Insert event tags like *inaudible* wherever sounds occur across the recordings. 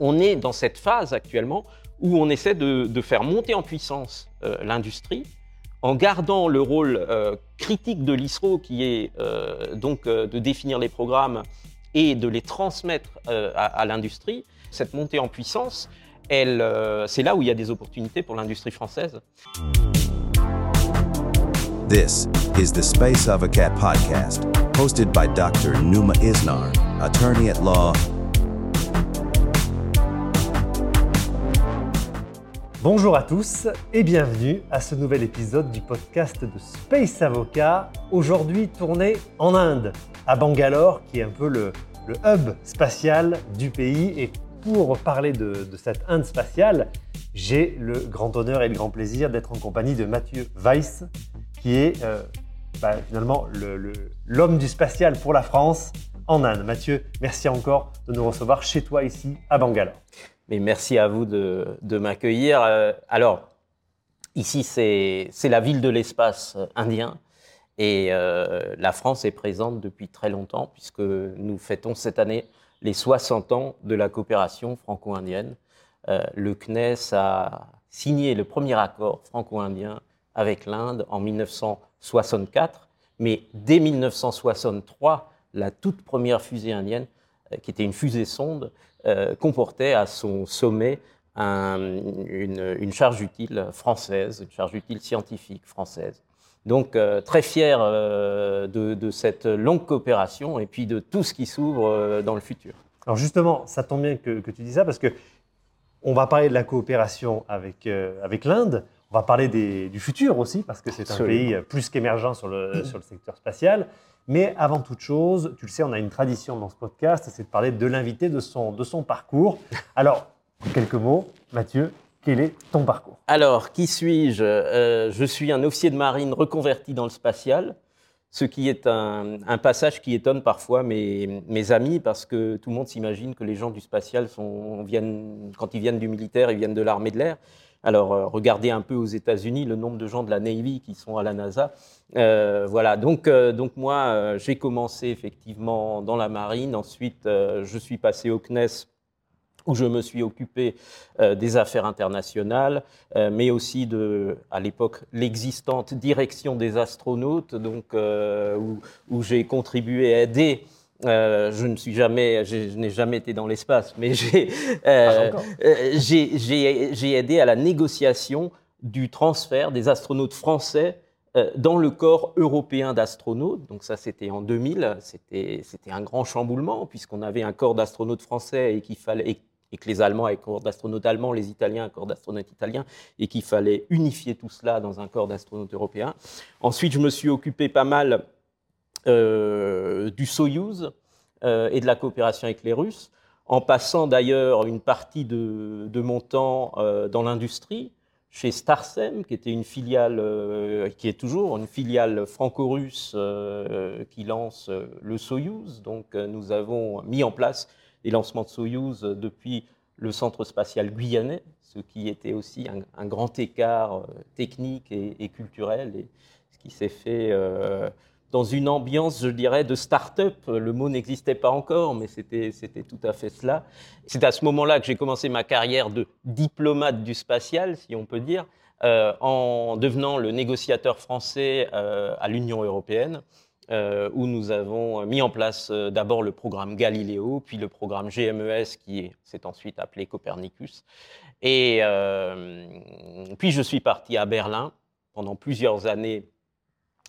on est dans cette phase actuellement où on essaie de, faire monter en puissance euh, l'industrie en gardant le rôle euh, critique de l'ISRO qui est euh, donc de définir les programmes et de les transmettre à, l'industrie. Cette montée en puissance, c'est là où il y a des opportunités pour l'industrie française. This is the Space Avocat podcast, hosted by Dr. Numa Isnar, attorney at law Bonjour à tous et bienvenue à ce nouvel épisode du podcast de Space Avocat, aujourd'hui tourné en Inde, à Bangalore, qui est un peu le, hub spatial du pays. Et pour parler de, cette Inde spatiale, j'ai le grand honneur et le grand plaisir d'être en compagnie de Mathieu Weiss, qui est euh, bah, finalement l'homme du spatial pour la France en Inde. Mathieu, merci encore de nous recevoir chez toi ici à Bangalore. Mais merci à vous de, m'accueillir. Euh, alors, ici, c'est la ville de l'espace indien. Et euh, la France est présente depuis très longtemps, puisque nous fêtons cette année les 60 ans de la coopération franco-indienne. Euh, le CNES a signé le premier accord franco-indien avec l'Inde en 1964, mais dès 1963, la toute première fusée indienne, qui était une fusée sonde, comportait à son sommet une, charge utile française, une charge utile scientifique française. Donc euh, très fier euh, de, cette longue coopération et puis de tout ce qui s'ouvre dans le futur. Alors justement, ça tombe bien que, tu dis ça parce que on va parler de la coopération avec, avec l'Inde, on va parler du futur aussi parce que c'est un pays plus qu'émergent sur le, sur le secteur spatial. Mais avant toute chose, tu le sais, on a une tradition dans ce podcast, c'est de parler de l'invité, de son, de son parcours. Alors, en quelques mots, Mathieu, quel est ton parcours? Alors, qui suis-je? Euh, Je suis un officier de marine reconverti dans le spatial, ce qui est un, passage qui étonne parfois mes, mes, amis, parce que tout le monde s'imagine que les gens du spatial, sont, viennent, quand ils viennent du militaire, ils viennent de l'armée de l'air. Alors, euh, regardez un peu aux États-Unis le nombre de gens de la Navy qui sont à la NASA. Euh, voilà, donc, euh, donc moi, j'ai commencé effectivement dans la marine. Ensuite, je suis passé au CNES où je me suis occupé des affaires internationales, mais aussi de, à l'époque, l'existante direction des astronautes, donc où, où j'ai contribué à aider euh, je ne suis jamais, je, n'ai jamais été dans l'espace, mais euh, euh, j'ai aidé à la négociation du transfert des astronautes français dans le corps européen d'astronautes. Donc ça, c'était en 2000. C'était un grand chamboulement puisqu'on avait un corps d'astronautes français et qu'il fallait et que les Allemands avaient un corps d'astronautes allemands, les Italiens un corps d'astronautes italiens, et qu'il fallait unifier tout cela dans un corps d'astronautes européens. Ensuite, je me suis occupé pas mal du Soyouz euh, et de la coopération avec les Russes, en passant d'ailleurs une partie de, mon temps euh, dans l'industrie, chez Starsem, qui était une filiale, qui est toujours une filiale franco-russe qui lance le Soyouz. Donc nous avons mis en place les lancements de Soyouz depuis le centre spatial guyanais, ce qui était aussi un, grand écart technique et, et, culturel, et ce qui s'est fait dans une ambiance, je dirais, de start-up. Le mot n'existait pas encore, mais c'était, tout à fait cela. C'est à ce moment-là que j'ai commencé ma carrière de diplomate du spatial, si on peut dire, euh, en devenant le négociateur français euh, à l'Union européenne, euh, où nous avons mis en place d'abord le programme Galileo, puis le programme GMES, qui s'est ensuite appelé Copernicus. Et puis je suis parti à Berlin pendant plusieurs années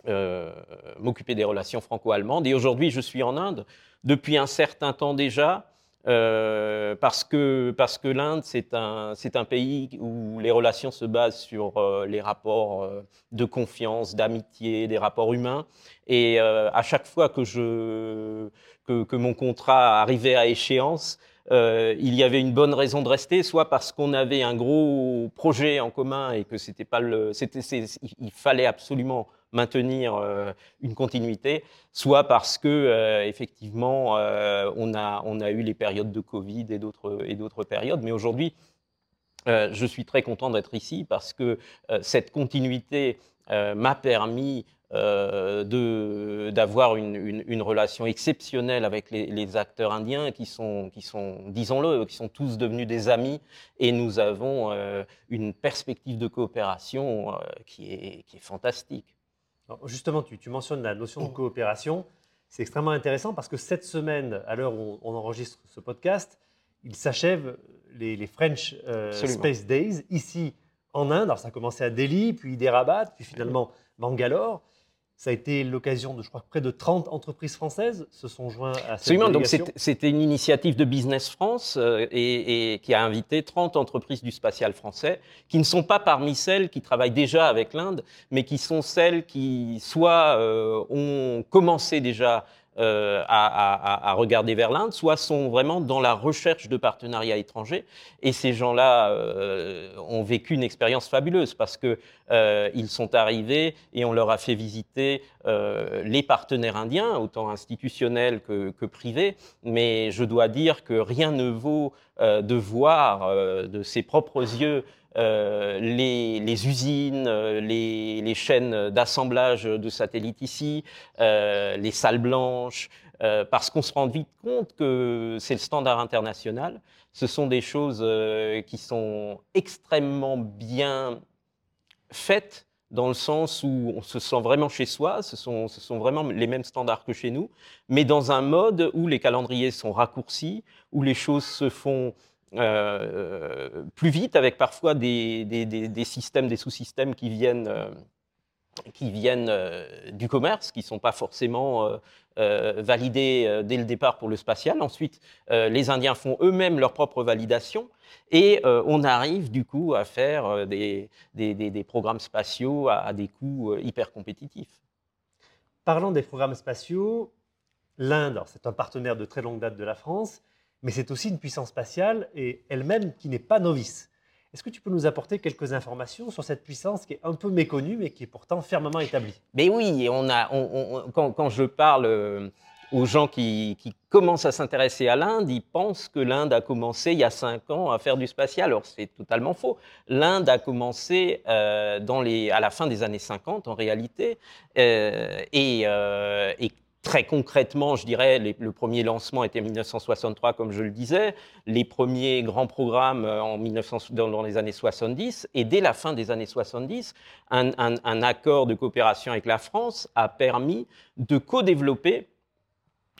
euh, m'occuper des relations franco-allemandes. Et aujourd'hui, je suis en Inde depuis un certain temps déjà, euh, parce que, parce que l'Inde, c'est un, un, pays où les relations se basent sur euh, les rapports de confiance, d'amitié, des rapports humains. Et à chaque fois que, je, que, que, mon contrat arrivait à échéance, il y avait une bonne raison de rester, soit parce qu'on avait un gros projet en commun et que c'était pas le, c'était, il fallait absolument maintenir euh, une continuité, soit parce que euh, effectivement euh, on a on a eu les périodes de Covid et d'autres et d'autres périodes, mais aujourd'hui je suis très content d'être ici parce que cette continuité m'a permis d'avoir une, une, relation exceptionnelle avec les, acteurs indiens qui sont, qui sont disons-le, qui sont tous devenus des amis et nous avons une perspective de coopération qui, est, qui est fantastique. Alors justement, tu, tu, mentionnes la notion de coopération. C'est extrêmement intéressant parce que cette semaine, à l'heure où on, enregistre ce podcast, il s'achève les, les, French euh, Space Days ici en Inde. Alors ça a commencé à Delhi, puis Hyderabad, puis finalement Bangalore. Ça a été l'occasion de, je crois, près de 30 entreprises françaises se sont joints à cette Absolument. Donc c'était une initiative de Business France euh, et, et, qui a invité 30 entreprises du spatial français, qui ne sont pas parmi celles qui travaillent déjà avec l'Inde, mais qui sont celles qui soit euh, ont commencé déjà euh, à, regarder vers l'Inde, soit sont vraiment dans la recherche de partenariats étrangers. Et ces gens-là euh, ont vécu une expérience fabuleuse parce que euh, ils sont arrivés et on leur a fait visiter les partenaires indiens, autant institutionnels que, privés. Mais je dois dire que rien ne vaut de voir de ses propres yeux euh, les, usines, euh, les, chaînes d'assemblage de satellites ici, euh, les salles blanches, parce qu'on se rend vite compte que c'est le standard international. Ce sont des choses qui sont extrêmement bien faites dans le sens où on se sent vraiment chez soi, ce sont vraiment les mêmes standards que chez nous, mais dans un mode où les calendriers sont raccourcis, où les choses se font euh, plus vite, avec parfois des, systèmes, des sous-systèmes qui viennent, euh, qui viennent euh, du commerce, qui ne sont pas forcément validés dès le départ pour le spatial. Ensuite, les Indiens font eux-mêmes leur propre validation. Et on arrive du coup à faire des, programmes spatiaux à, des coûts hyper compétitifs. Parlons des programmes spatiaux. L'Inde, c'est un partenaire de très longue date de la France mais c'est aussi une puissance spatiale et elle-même qui n'est pas novice. Est-ce que tu peux nous apporter quelques informations sur cette puissance qui est un peu méconnue, mais qui est pourtant fermement établie? Mais oui, on a, quand, je parle euh, aux gens qui, commencent à s'intéresser à l'Inde, ils pensent que l'Inde a commencé il y a cinq ans à faire du spatial. Alors c'est totalement faux. L'Inde a commencé euh, à la fin des années 50 en réalité, euh, et, et Très concrètement, je dirais, le premier lancement était en 1963, comme je le disais, les premiers grands programmes euh, en 1900, dans, les années 70, et dès la fin des années 70, un, un, un accord de coopération avec la France a permis de co-développer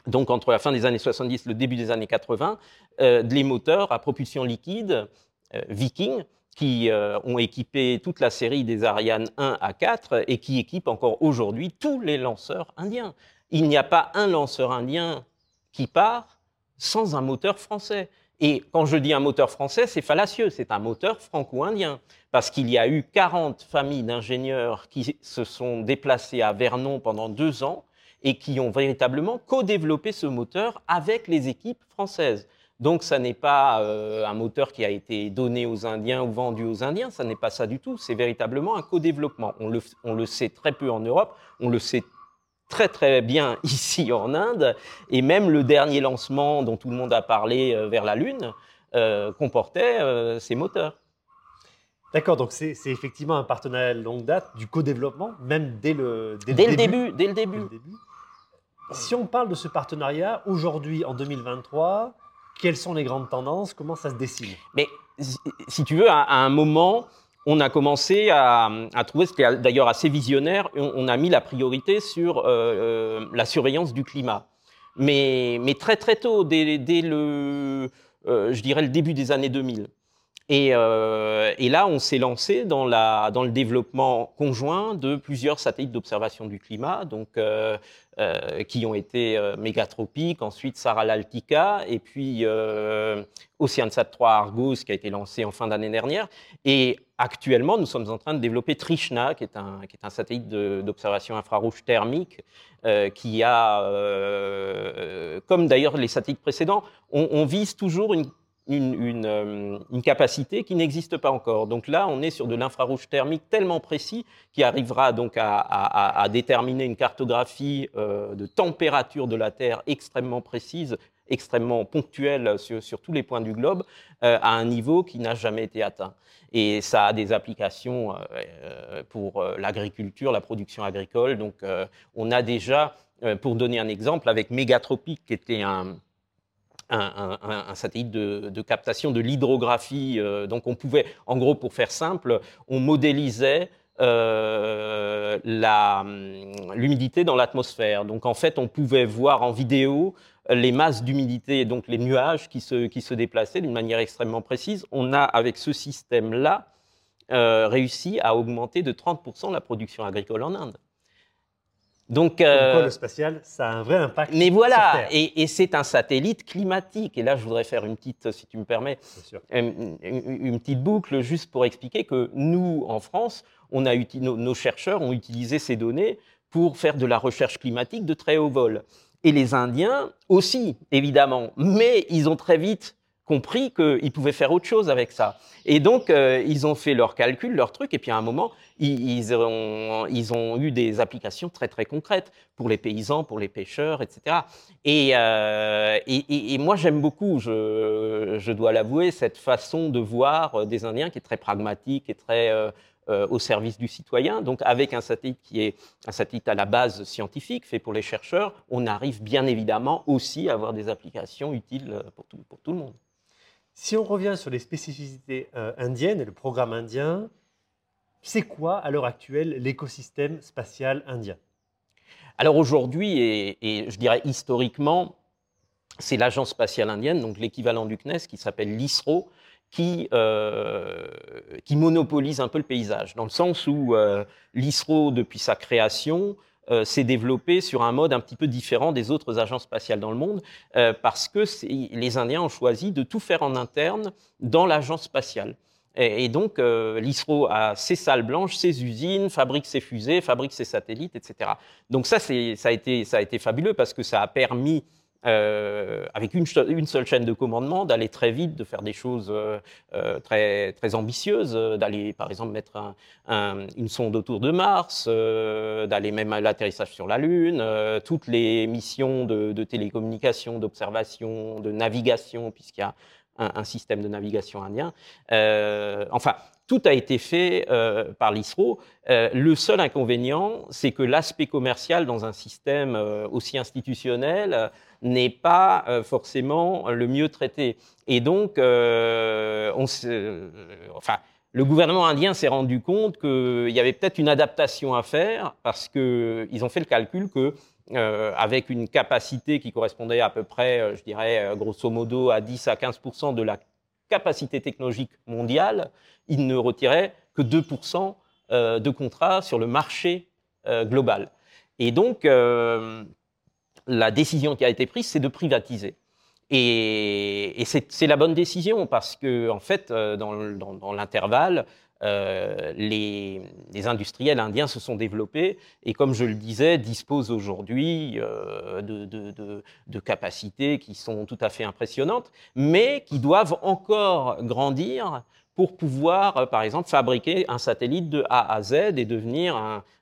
donc entre la fin des années 70 et le début des années 80, euh, les moteurs à propulsion liquide euh, Viking, qui euh, ont équipé toute la série des Ariane 1 à 4 et qui équipent encore aujourd'hui tous les lanceurs indiens il n'y a pas un lanceur indien qui part sans un moteur français. Et quand je dis un moteur français, c'est fallacieux, c'est un moteur franco-indien. Parce qu'il y a eu 40 familles d'ingénieurs qui se sont déplacés à Vernon pendant deux ans et qui ont véritablement co-développé ce moteur avec les équipes françaises. Donc, ça n'est pas euh, un moteur qui a été donné aux Indiens ou vendu aux Indiens, ça n'est pas ça du tout, c'est véritablement un co-développement. On le, on le sait très peu en Europe, on le sait très très bien *laughs* ici en Inde, et même le dernier lancement dont tout le monde a parlé euh, vers la Lune euh, comportait euh, ces moteurs. D'accord, donc c'est effectivement un partenariat de longue date, du co-développement, même dès le, dès, dès le, début, début, Dès le début. le début. Si on parle de ce partenariat aujourd'hui, en 2023, quelles sont les grandes tendances? Comment ça se dessine? Mais si tu veux, à, à un moment, on a commencé à, à trouver, c'était d'ailleurs assez visionnaire, on, on, a mis la priorité sur euh, euh, la surveillance du climat. Mais, mais très très tôt, dès, dès le, euh, je dirais le début des années 2000. Et, euh, et là, on s'est lancé dans, le développement conjoint de plusieurs satellites d'observation du climat, donc euh, euh, qui ont été mégatropiques, ensuite Sarah Altica, et puis Oceansat 3 Argos, qui a été lancé en fin d'année dernière. Et actuellement, nous sommes en train de développer Trishna, qui est un, satellite d'observation infrarouge thermique, qui a, comme d'ailleurs les satellites précédents, on vise toujours une euh, une, capacité qui n'existe pas encore. Donc là, on est sur de l'infrarouge thermique tellement précis qui arrivera donc à, déterminer une cartographie euh, de température de la Terre extrêmement précise extrêmement ponctuelle sur, tous les points du globe, à un niveau qui n'a jamais été atteint. Et ça a des applications pour l'agriculture, la production agricole. Donc on a déjà, pour donner un exemple, avec Mégatropique, qui était un, un, satellite de, captation de l'hydrographie. Euh, donc on pouvait, en gros, pour faire simple, on modélisait euh, hum, l'humidité dans l'atmosphère. Donc en fait, on pouvait voir en vidéo les masses d'humidité et donc les nuages qui se, qui se déplaçaient d'une manière extrêmement précise. On a, avec ce système-là, euh, réussi à augmenter de 30% la production agricole en Inde. Donc, euh, le spatial, ça a un vrai impact. Mais voilà, et, c'est un satellite climatique. Et là, je voudrais faire une petite, si tu me permets, Une, petite boucle juste pour expliquer que nous, en France, on a nos, chercheurs ont utilisé ces données pour faire de la recherche climatique de très haut vol. Et les Indiens aussi, évidemment. Mais ils ont très vite compris qu'ils pouvaient faire autre chose avec ça. Et donc, euh, ils ont fait leurs calculs, leurs trucs, et puis à un moment, ils, ont, ils, ont, eu des applications très très concrètes pour les paysans, pour les pêcheurs, etc. Euh, et, et, moi, j'aime beaucoup, je, je dois l'avouer, cette façon de voir des Indiens qui est très pragmatique et très euh, au service du citoyen. Donc, avec un satellite qui est un satellite à la base scientifique, fait pour les chercheurs, on arrive bien évidemment aussi à avoir des applications utiles pour tout, pour tout le monde. Si on revient sur les spécificités euh, indiennes et le programme indien, c'est quoi à l'heure actuelle l'écosystème spatial indien? Alors aujourd'hui, et, je dirais historiquement, c'est l'agence spatiale indienne, donc l'équivalent du CNES, qui s'appelle l'ISRO, qui, euh, qui, monopolise un peu le paysage, dans le sens où euh, l'ISRO, depuis sa création, euh, s'est développé sur un mode un petit peu différent des autres agences spatiales dans le monde, euh, parce que les Indiens ont choisi de tout faire en interne dans l'agence spatiale. Et, donc, euh, l'ISRO a ses salles blanches, ses usines, fabrique ses fusées, fabrique ses satellites, etc. Donc ça, ça a, été, ça a été fabuleux parce que ça a permis euh, avec une, seule chaîne de commandement, d'aller très vite, de faire des choses euh, euh, très, très ambitieuses, d'aller par exemple mettre une sonde autour de Mars, d'aller même à l'atterrissage sur la Lune, toutes les missions de, télécommunication, d'observation, de navigation, puisqu'il y a un, système de navigation indien. enfin, tout a été fait par l'ISRO. le seul inconvénient, c'est que l'aspect commercial dans un système aussi institutionnel n'est pas euh, forcément le mieux traité. Et donc, euh, euh, le gouvernement indien s'est rendu compte qu'il y avait peut-être une adaptation à faire parce qu'ils ont fait le calcul que avec une capacité qui correspondait à peu près, je dirais, grosso modo à 10 à 15% de la capacité technologique mondiale, ils ne retiraient que 2% de contrats sur le marché global. Et donc, la décision qui a été prise, c'est de privatiser. Et, c'est la bonne décision parce que, en fait, euh, dans, l'intervalle, euh, les, industriels indiens se sont développés et, comme je le disais, disposent aujourd'hui euh, de, capacités qui sont tout à fait impressionnantes, mais qui doivent encore grandir pour pouvoir, par exemple, fabriquer un satellite de A à Z et devenir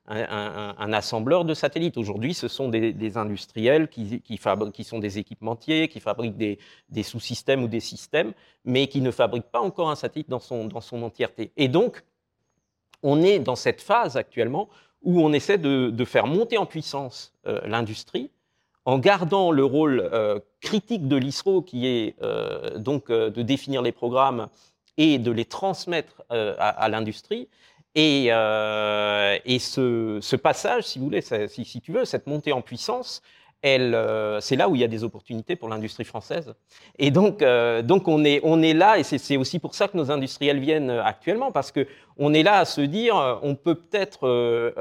un, assembleur de satellites. Aujourd'hui, ce sont des, industriels qui, qui, sont des équipementiers, qui fabriquent des, sous-systèmes ou des systèmes, mais qui ne fabriquent pas encore un satellite dans son, entièreté. Et donc, on est dans cette phase actuellement où on essaie de, faire monter en puissance euh, l'industrie en gardant le rôle euh, critique de l'ISRO, qui est euh, donc de définir les programmes et de les transmettre à l'industrie, et, euh, et ce, passage, si vous voulez, si, tu veux, cette montée en puissance, euh, c'est là où il y a des opportunités pour l'industrie française. Et donc, euh, donc on, est, on est là, et c'est aussi pour ça que nos industriels viennent actuellement, parce que on est là à se dire, on peut peut-être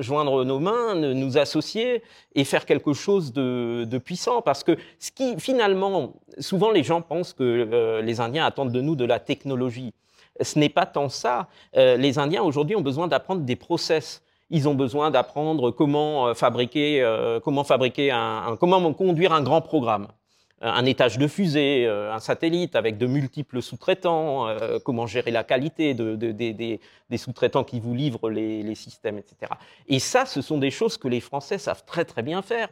joindre nos mains, nous associer et faire quelque chose de, de, puissant, parce que ce qui, finalement, souvent les gens pensent que les Indiens attendent de nous de la technologie ce n'est pas tant ça. Euh, les Indiens aujourd'hui ont besoin d'apprendre des process. Ils ont besoin d'apprendre comment euh, fabriquer, euh, comment fabriquer un, comment conduire un grand programme. un étage de fusée, un satellite avec de multiples sous-traitants, comment gérer la qualité de, des, sous-traitants qui vous livrent les, systèmes, etc. Et ça, ce sont des choses que les Français savent très très bien faire.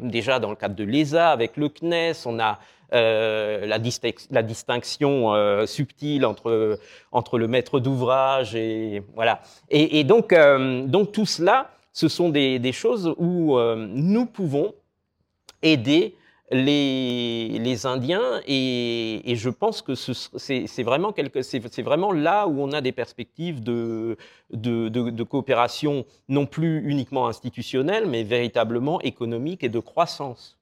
déjà dans le cadre de l'ESA, avec le CNES, on a la, la, distinction subtile entre, entre le maître d'ouvrage et voilà. Et, donc, donc tout cela, ce sont des, choses où nous pouvons aider les, Indiens et, je pense que c'est vraiment, vraiment, là où on a des perspectives de, de, coopération non plus uniquement institutionnelle, mais véritablement économique et de croissance.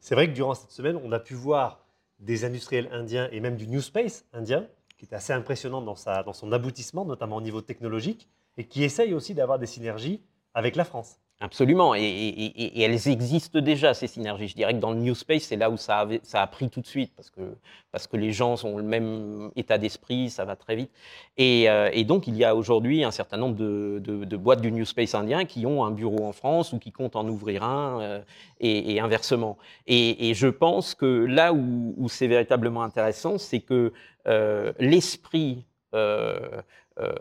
C'est vrai que durant cette semaine, on a pu voir des industriels indiens et même du New Space indien, qui est assez impressionnant dans, dans son aboutissement, notamment au niveau technologique, et qui essaye aussi d'avoir des synergies avec la France. Absolument, et, elles existent déjà, ces synergies. Je dirais que dans le New Space, c'est là où ça, a pris tout de suite, parce que, parce que les gens ont le même état d'esprit, ça va très vite. Et, euh, donc, il y a aujourd'hui un certain nombre de, boîtes du New Space indien qui ont un bureau en France ou qui comptent en ouvrir un, euh, et, inversement. Et, je pense que là où, c'est véritablement intéressant, c'est que euh, l'esprit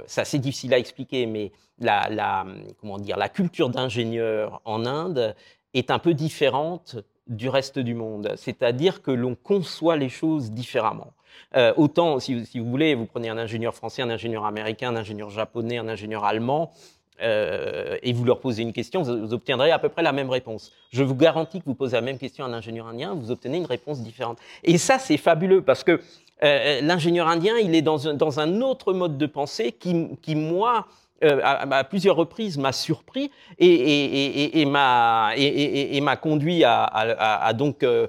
c'est assez difficile à expliquer, mais la, comment dire, la culture d'ingénieur en Inde est un peu différente du reste du monde. C'est-à-dire que l'on conçoit les choses différemment. Euh, autant, si, vous voulez, vous prenez un ingénieur français, un ingénieur américain, un ingénieur japonais, un ingénieur allemand, euh, et vous leur posez une question, vous, obtiendrez à peu près la même réponse. Je vous garantis que vous posez la même question à un ingénieur indien, vous obtenez une réponse différente. Et ça, c'est fabuleux parce que euh, l'ingénieur indien, il est dans un, autre mode de pensée qui, moi, euh, à, plusieurs reprises m'a surpris et, m'a conduit à, donc euh,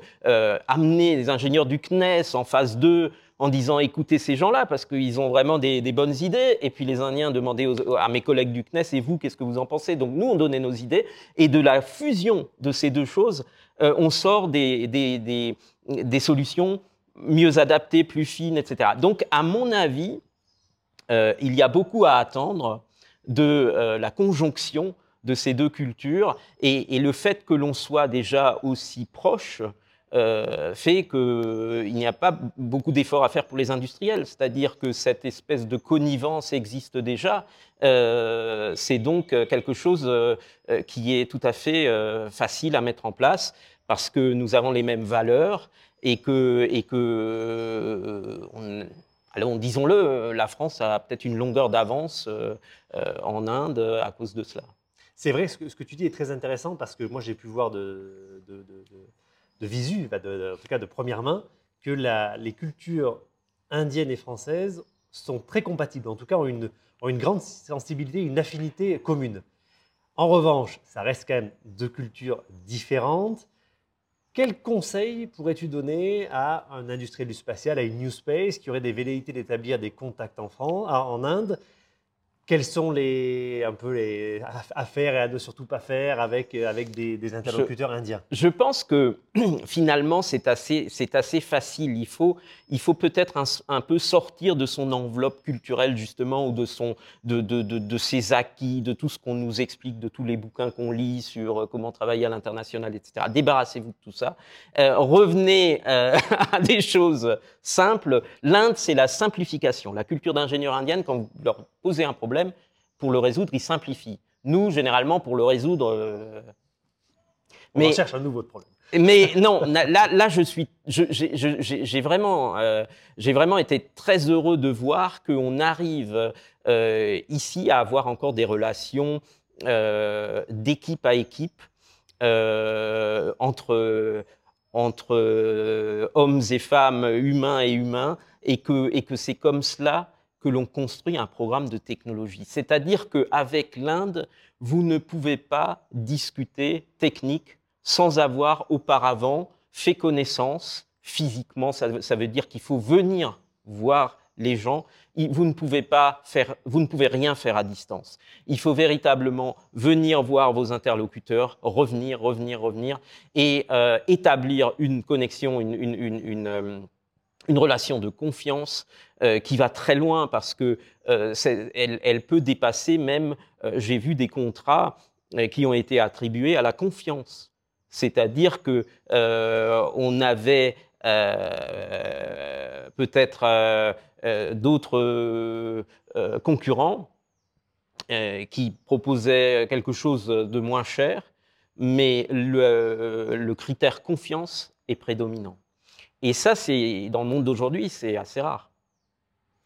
amener les ingénieurs du CNES en phase 2 en disant écoutez ces gens-là parce qu'ils ont vraiment des, bonnes idées. Et puis les Indiens demandaient à mes collègues du CNES et vous qu'est-ce que vous en pensez? Donc nous on donnait nos idées. Et de la fusion de ces deux choses on sort des solutions mieux adaptées, plus fines, etc. Donc, à mon avis, euh, il y a beaucoup à attendre de euh, la conjonction de ces deux cultures et, le fait que l'on soit déjà aussi proche euh, fait qu'il n'y a pas beaucoup d'efforts à faire pour les industriels, c'est-à-dire que cette espèce de connivence existe déjà. c'est donc quelque chose qui est tout à fait facile à mettre en place parce que nous avons les mêmes valeurs et que, et que euh, on, disons-le, la France a peut-être une longueur d'avance euh, euh, en Inde à cause de cela. C'est vrai, ce que, tu dis est très intéressant parce que moi j'ai pu voir de, visu, en tout cas de première main, que les cultures indiennes et françaises sont très compatibles, en tout cas ont une grande sensibilité, une affinité commune. En revanche, ça reste quand même deux cultures différentes quel conseil pourrais-tu donner à un industriel du spatial, à une New Space qui aurait des velléités d'établir des contacts en, France, en Inde quelles sont les, un peu les à faire et à ne surtout pas faire avec, avec des, interlocuteurs indiens? Je pense que *clears throat* finalement, c'est assez, c'est assez facile. Il faut, il faut peut-être un, peu sortir de son enveloppe culturelle, justement, ou de, son, de, de, de, ses acquis, de tout ce qu'on nous explique, de tous les bouquins qu'on lit sur euh, comment travailler à l'international, etc. Débarrassez-vous de tout ça. Euh, revenez euh, *laughs* à des choses simples. L'Inde, c'est la simplification. La culture d'ingénieur indienne, quand vous leur posez un problème, pour le résoudre, il simplifie. Nous, généralement, pour le résoudre. Euh, mais, on cherche un nouveau problème. Mais *laughs* non, là, là je suis, j'ai vraiment, euh, j'ai vraiment été très heureux de voir qu'on arrive euh, ici à avoir encore des relations d'équipe à équipe entre entre hommes et femmes, humains et humains, et que, et que c'est comme cela que l'on construit un programme de technologie. C'est-à-dire qu'avec l'Inde, vous ne pouvez pas discuter technique sans avoir auparavant fait connaissance physiquement. Ça, veut dire qu'il faut venir voir les gens. Vous ne pouvez pas faire, vous ne pouvez rien faire à distance. Il faut véritablement venir voir vos interlocuteurs, revenir, revenir, revenir, et euh, établir une connexion, une, une, euh, une relation de confiance euh, qui va très loin parce que euh, elle, peut dépasser même, euh, j'ai vu des contrats qui ont été attribués à la confiance C'est-à-dire que on avait peut-être d'autres concurrents qui proposaient quelque chose de moins cher, mais le critère confiance est prédominant. Et ça, c'est dans le monde d'aujourd'hui, c'est assez rare.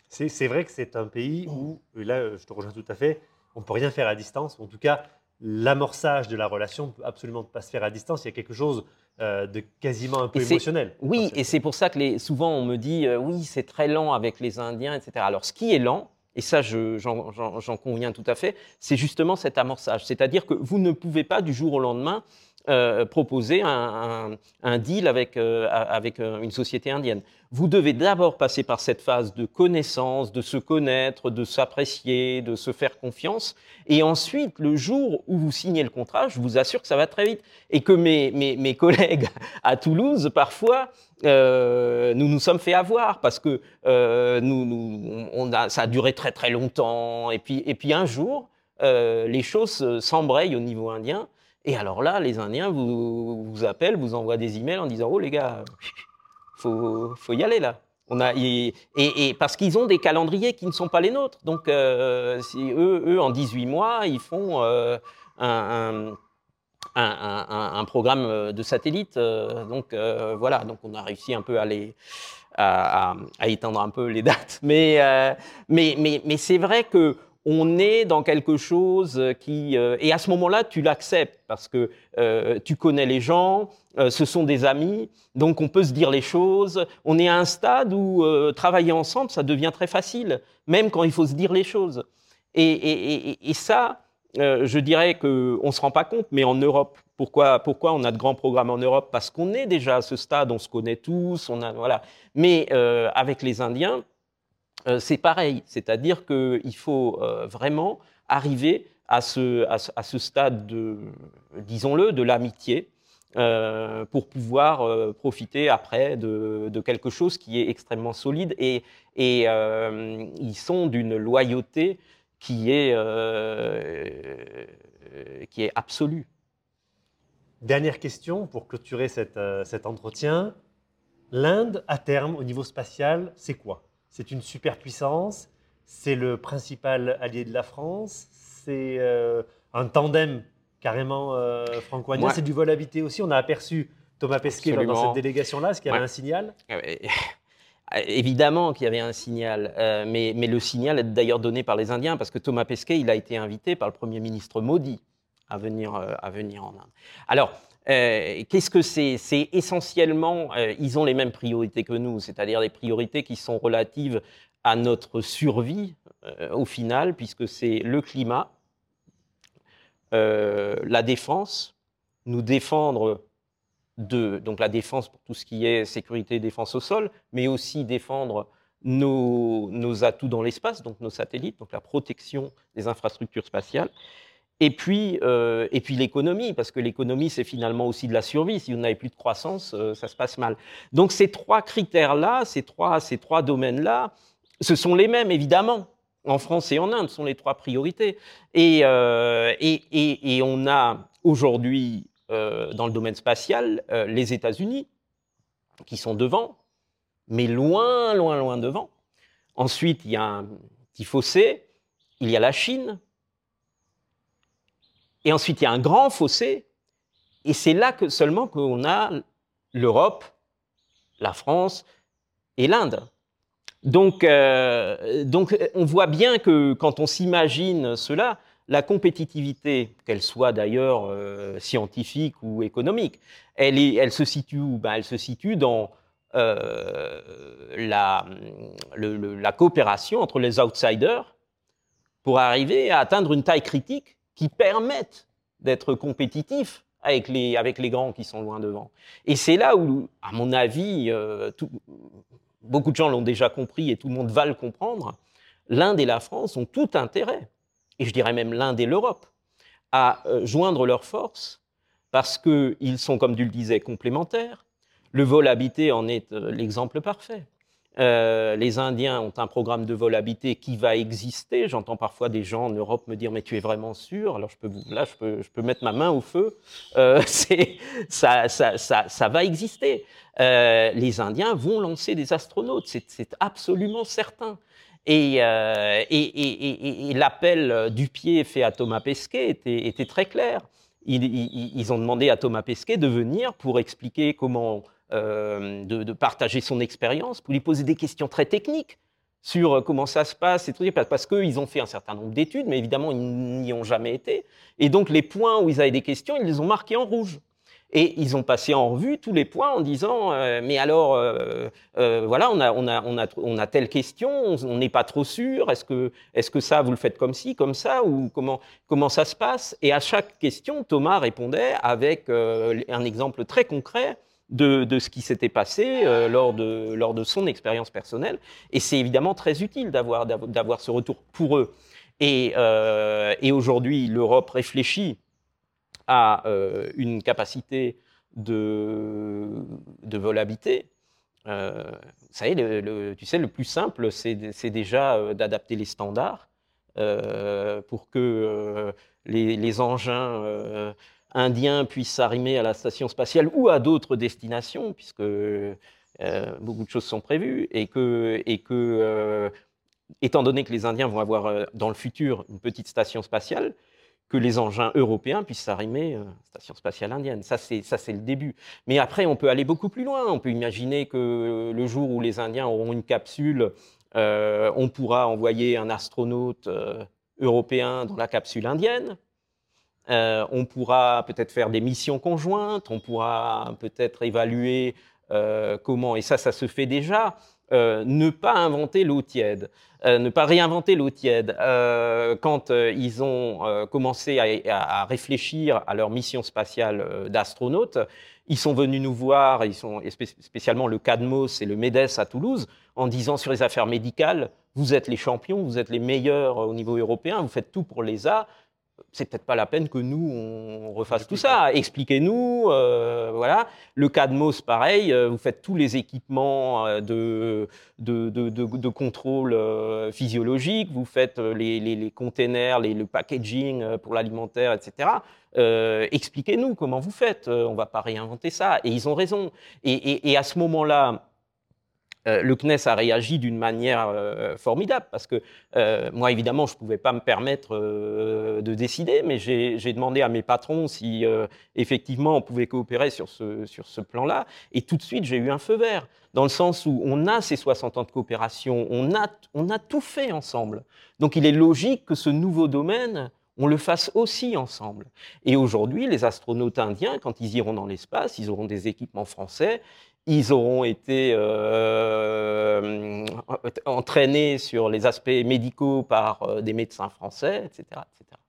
C'est vrai que c'est un pays où, là, je te rejoins tout à fait, on ne peut rien faire à distance. En tout cas, l'amorçage de la relation ne peut absolument pas se faire à distance. Il y a quelque chose euh, de quasiment un peu émotionnel. Oui, et c'est pour ça que les, souvent on me dit euh, oui, c'est très lent avec les Indiens, etc. Alors, ce qui est lent, et ça j'en conviens tout à fait, c'est justement cet amorçage. C'est-à-dire que vous ne pouvez pas du jour au lendemain euh, proposer un, deal avec, euh, avec euh, une société indienne. Vous devez d'abord passer par cette phase de connaissance, de se connaître, de s'apprécier, de se faire confiance. Et ensuite, le jour où vous signez le contrat, je vous assure que ça va très vite. Et que mes, mes, collègues *laughs* à Toulouse, parfois, nous nous sommes fait avoir parce que nous, on a, ça a duré très très longtemps. Et puis, et puis un jour, les choses s'embrayent au niveau indien. Et alors là, les Indiens vous, appellent, vous envoient des emails en disant Oh les gars, faut, faut y aller là. Et, parce qu'ils ont des calendriers qui ne sont pas les nôtres. Donc, euh, eux, eux, en 18 mois, ils font euh, un, un, programme de satellite. Euh, donc, voilà. Donc, on a réussi un peu à les. À, étendre un peu les *laughs* dates. Mais, mais, mais, mais c'est vrai que on est dans quelque chose qui... Euh, et à ce moment-là, tu l'acceptes parce que euh, tu connais les gens, euh, ce sont des amis, donc on peut se dire les choses. On est à un stade où travailler ensemble, ça devient très facile, même quand il faut se dire les choses. Et, ça, je dirais qu'on ne se rend pas compte, mais en Europe, pourquoi, pourquoi on a de grands programmes en Europe? Parce qu'on est déjà à ce stade, on se connaît tous, on a, voilà. Mais avec les Indiens, euh, c'est pareil, c'est-à-dire qu'il faut euh, vraiment arriver à ce, à ce, stade de, disons-le, de l'amitié, euh, pour pouvoir profiter après de, quelque chose qui est extrêmement solide et, et ils sont d'une loyauté qui est, qui est absolue. Dernière question pour clôturer cet entretien. L'Inde, à terme, au niveau spatial, c'est quoi? C'est une superpuissance, c'est le principal allié de la France, c'est euh, un tandem carrément euh, franco-indien, c'est du vol habité aussi. On a aperçu Thomas Pesquet dans cette délégation-là, est-ce qu'il y avait un signal? *laughs* Évidemment qu'il y avait un signal, euh, mais, le signal est d'ailleurs donné par les Indiens, parce que Thomas Pesquet, il a été invité par le Premier ministre Modi à venir, à venir en Inde. Alors, euh, qu'est-ce que c'est? C'est essentiellement, euh, ils ont les mêmes priorités que nous, c'est-à-dire des priorités qui sont relatives à notre survie euh, au final, puisque c'est le climat, la défense, nous défendre de donc la défense pour tout ce qui est sécurité et défense au sol, mais aussi défendre nos, nos atouts dans l'espace, donc nos satellites, donc la protection des infrastructures spatiales. Et puis, euh, et puis l'économie, parce que l'économie, c'est finalement aussi de la survie. Si vous n'avez plus de croissance, euh, ça se passe mal. Donc ces trois critères-là, ces trois, ces trois domaines-là, ce sont les mêmes, évidemment. En France et en Inde, ce sont les trois priorités. Et, euh, et, et, on a aujourd'hui, dans le domaine spatial, les États-Unis, qui sont devant, mais loin, loin, loin devant. Ensuite, il y a un petit fossé, il y a la Chine, et ensuite, il y a un grand fossé, et c'est là que seulement qu'on a l'Europe, la France et l'Inde. Donc, euh, donc, on voit bien que quand on s'imagine cela, la compétitivité, qu'elle soit d'ailleurs euh, scientifique ou économique, elle, se situe où? Ben, Elle se situe dans euh, la coopération entre les outsiders pour arriver à atteindre une taille critique qui permettent d'être compétitifs avec les, avec les grands qui sont loin devant. Et c'est là où, à mon avis, euh, beaucoup de gens l'ont déjà compris et tout le monde va le comprendre, l'Inde et la France ont tout intérêt, et je dirais même l'Inde et l'Europe, à euh, joindre leurs forces parce qu'ils sont, comme tu le disais, complémentaires. Le vol habité en est euh, l'exemple parfait. Euh, les Indiens ont un programme de volabilité qui va exister. J'entends parfois des gens en Europe me dire mais tu es vraiment sûr? Alors je peux, là je peux, je peux mettre ma main au feu. Euh, *laughs* ça, ça, ça, ça, va exister. Euh, les Indiens vont lancer des astronautes, c'est absolument certain. Et, euh, et, l'appel du pied fait à Thomas Pesquet était, très clair. Ils, ont demandé à Thomas Pesquet de venir pour expliquer comment euh, de, partager son expérience, pour lui poser des questions très techniques sur euh, comment ça se passe, et tout, parce qu'ils ont fait un certain nombre d'études, mais évidemment, ils n'y ont jamais été. Et donc, les points où ils avaient des questions, ils les ont marqués en rouge. Et ils ont passé en revue tous les points en disant euh, mais alors voilà on a on a on a on a telle question on n'est pas trop sûr est-ce que est-ce que ça vous le faites comme ci comme ça ou comment comment ça se passe? Et à chaque question Thomas répondait avec un exemple très concret de, ce qui s'était passé euh, lors, de, lors de son expérience personnelle. Et c'est évidemment très utile d'avoir, ce retour pour eux. Et, euh, et aujourd'hui, l'Europe réfléchit à euh, une capacité de, de volabilité. Euh, y est, le, tu sais, le plus simple, c'est, déjà d'adapter les standards pour que les, engins indiens puissent s'arrimer à la station spatiale ou à d'autres destinations, puisque euh, beaucoup de choses sont prévues, et que, et que euh, étant donné que les Indiens vont avoir euh, dans le futur une petite station spatiale, que les engins européens puissent s'arrimer à la station spatiale indienne. Ça, c'est, le début. Mais après, on peut aller beaucoup plus loin. On peut imaginer que le jour où les Indiens auront une capsule, on pourra envoyer un astronaute européen dans la capsule indienne. Euh, on pourra peut-être faire des missions conjointes, on pourra peut-être évaluer euh, comment, et ça, ça se fait déjà, euh, ne pas inventer l'eau tiède, ne pas réinventer l'eau tiède. Quand ils ont commencé à, réfléchir à leur mission spatiale d'astronaute, ils sont venus nous voir, ils sont spécialement le CADMOS et le MEDES à Toulouse, en disant sur les affaires médicales, vous êtes les champions, vous êtes les meilleurs au niveau européen, vous faites tout pour l'ESA, c'est peut-être pas la peine que nous on refasse tout ça. Expliquez-nous, euh, voilà. Le CADMOS, pareil, euh, vous faites tous les équipements euh, de de, de, de, de contrôle euh, physiologique, vous faites les, les, les containers, les, le packaging pour l'alimentaire, etc. Euh, Expliquez-nous comment vous faites. on va pas réinventer ça. Et ils ont raison. Et, et, et à ce moment-là euh, le CNES a réagi d'une manière euh, formidable parce que euh, moi, évidemment, je ne pouvais pas me permettre de décider, mais j'ai demandé à mes patrons si effectivement on pouvait coopérer sur ce, sur ce plan-là. Et tout de suite, j'ai eu un feu vert, dans le sens où on a ces 60 ans de coopération, on a, on a tout fait ensemble. Donc il est logique que ce nouveau domaine, on le fasse aussi ensemble. Et aujourd'hui, les astronautes indiens, quand ils iront dans l'espace, ils auront des équipements français, ils auront été euh, entraînés sur les aspects médicaux par euh, des médecins français, etc., etc.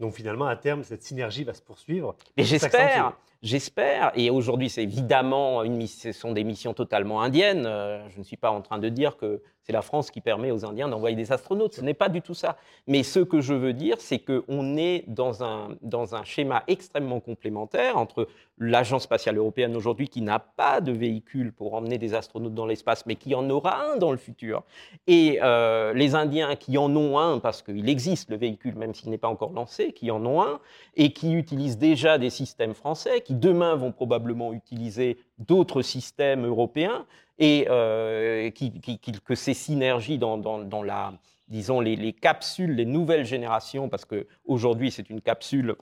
Donc finalement, à terme, cette synergie va se poursuivre. Et j'espère, j'espère. Et aujourd'hui, c'est évidemment ce sont des missions totalement indiennes. Euh, je ne suis pas en train de dire que c'est la France qui permet aux Indiens d'envoyer des astronautes. Ce n'est pas du tout ça. Mais ce que je veux dire, c'est qu'on est dans un, dans un schéma extrêmement complémentaire entre l'Agence spatiale européenne aujourd'hui qui n'a pas de véhicule pour emmener des astronautes dans l'espace, mais qui en aura un dans le futur, et euh, les Indiens qui en ont un, parce qu'il existe le véhicule, même s'il n'est pas encore lancé, qui en ont un, et qui utilisent déjà des systèmes français, demain vont probablement utiliser d'autres systèmes européens, et euh, qui, qui, qui, que ces synergies dans, la, disons, les, les, capsules, les nouvelles générations, parce qu'aujourd'hui, c'est une capsule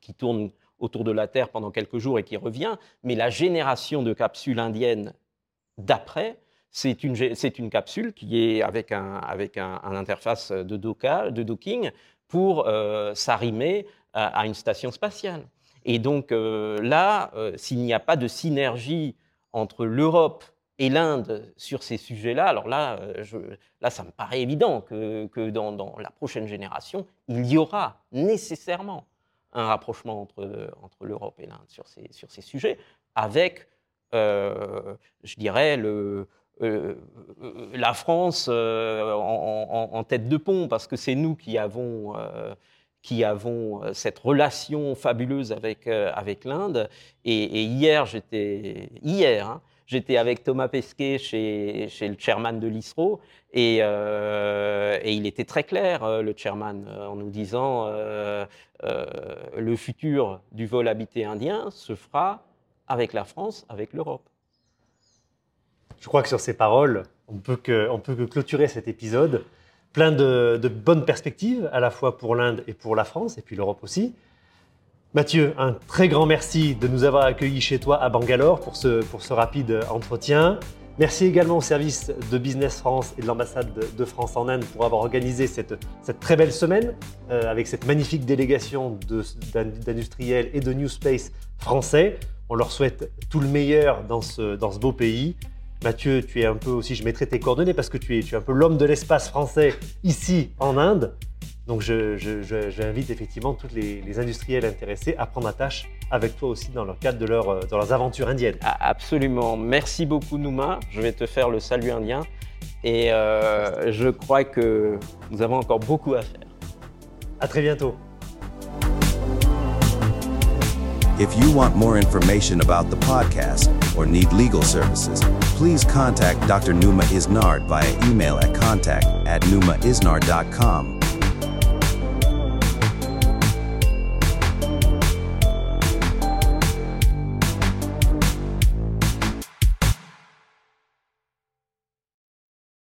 qui tourne autour de la Terre pendant quelques jours et qui revient, mais la génération de capsules indiennes d'après, c'est une, une, capsule qui est avec un, avec un, interface de, docking pour euh, s'arrimer à, une station spatiale. Et donc euh, là, euh, s'il n'y a pas de synergie entre l'Europe et l'Inde sur ces sujets-là, alors là, euh, là, ça me paraît évident que, que dans, la prochaine génération, il y aura nécessairement un rapprochement entre, entre l'Europe et l'Inde sur ces, sur ces sujets, avec, je dirais, le, la France en, tête de pont, parce que c'est nous qui avons, qui avons cette relation fabuleuse avec, avec l'Inde. Et, hier, j'étais hier, hein, J'étais avec Thomas Pesquet chez, chez le chairman de l'ISRO et, euh, et, il était très clair, euh, le chairman, euh, en nous disant euh, le futur du vol habité indien se fera avec la France, avec l'Europe. Je crois que sur ces paroles, on peut on peut que clôturer cet épisode. Plein de, bonnes perspectives, à la fois pour l'Inde et pour la France, et puis l'Europe aussi. Mathieu, un très grand merci de nous avoir accueillis chez toi à Bangalore pour ce, rapide entretien. Merci également au service de Business France et de l'ambassade de France en Inde pour avoir organisé cette, très belle semaine euh, avec cette magnifique délégation d'industriels et de New Space français. On leur souhaite tout le meilleur dans ce beau pays. Mathieu, tu es un peu aussi, je mettrai tes coordonnées parce que tu es, tu es un peu l'homme de l'espace français ici en Inde. Donc j'invite effectivement tous les, industriels intéressés à prendre attache avec toi aussi dans le cadre de, leur, euh, leurs aventures indiennes. Ah, absolument. Merci beaucoup Nouma. Je vais te faire le salut indien. Et euh, je crois que nous avons encore beaucoup à faire. À très bientôt. If you want more information about the podcast or need legal services, please contact Dr. Numa Isnard via email at contact at numaisnard.com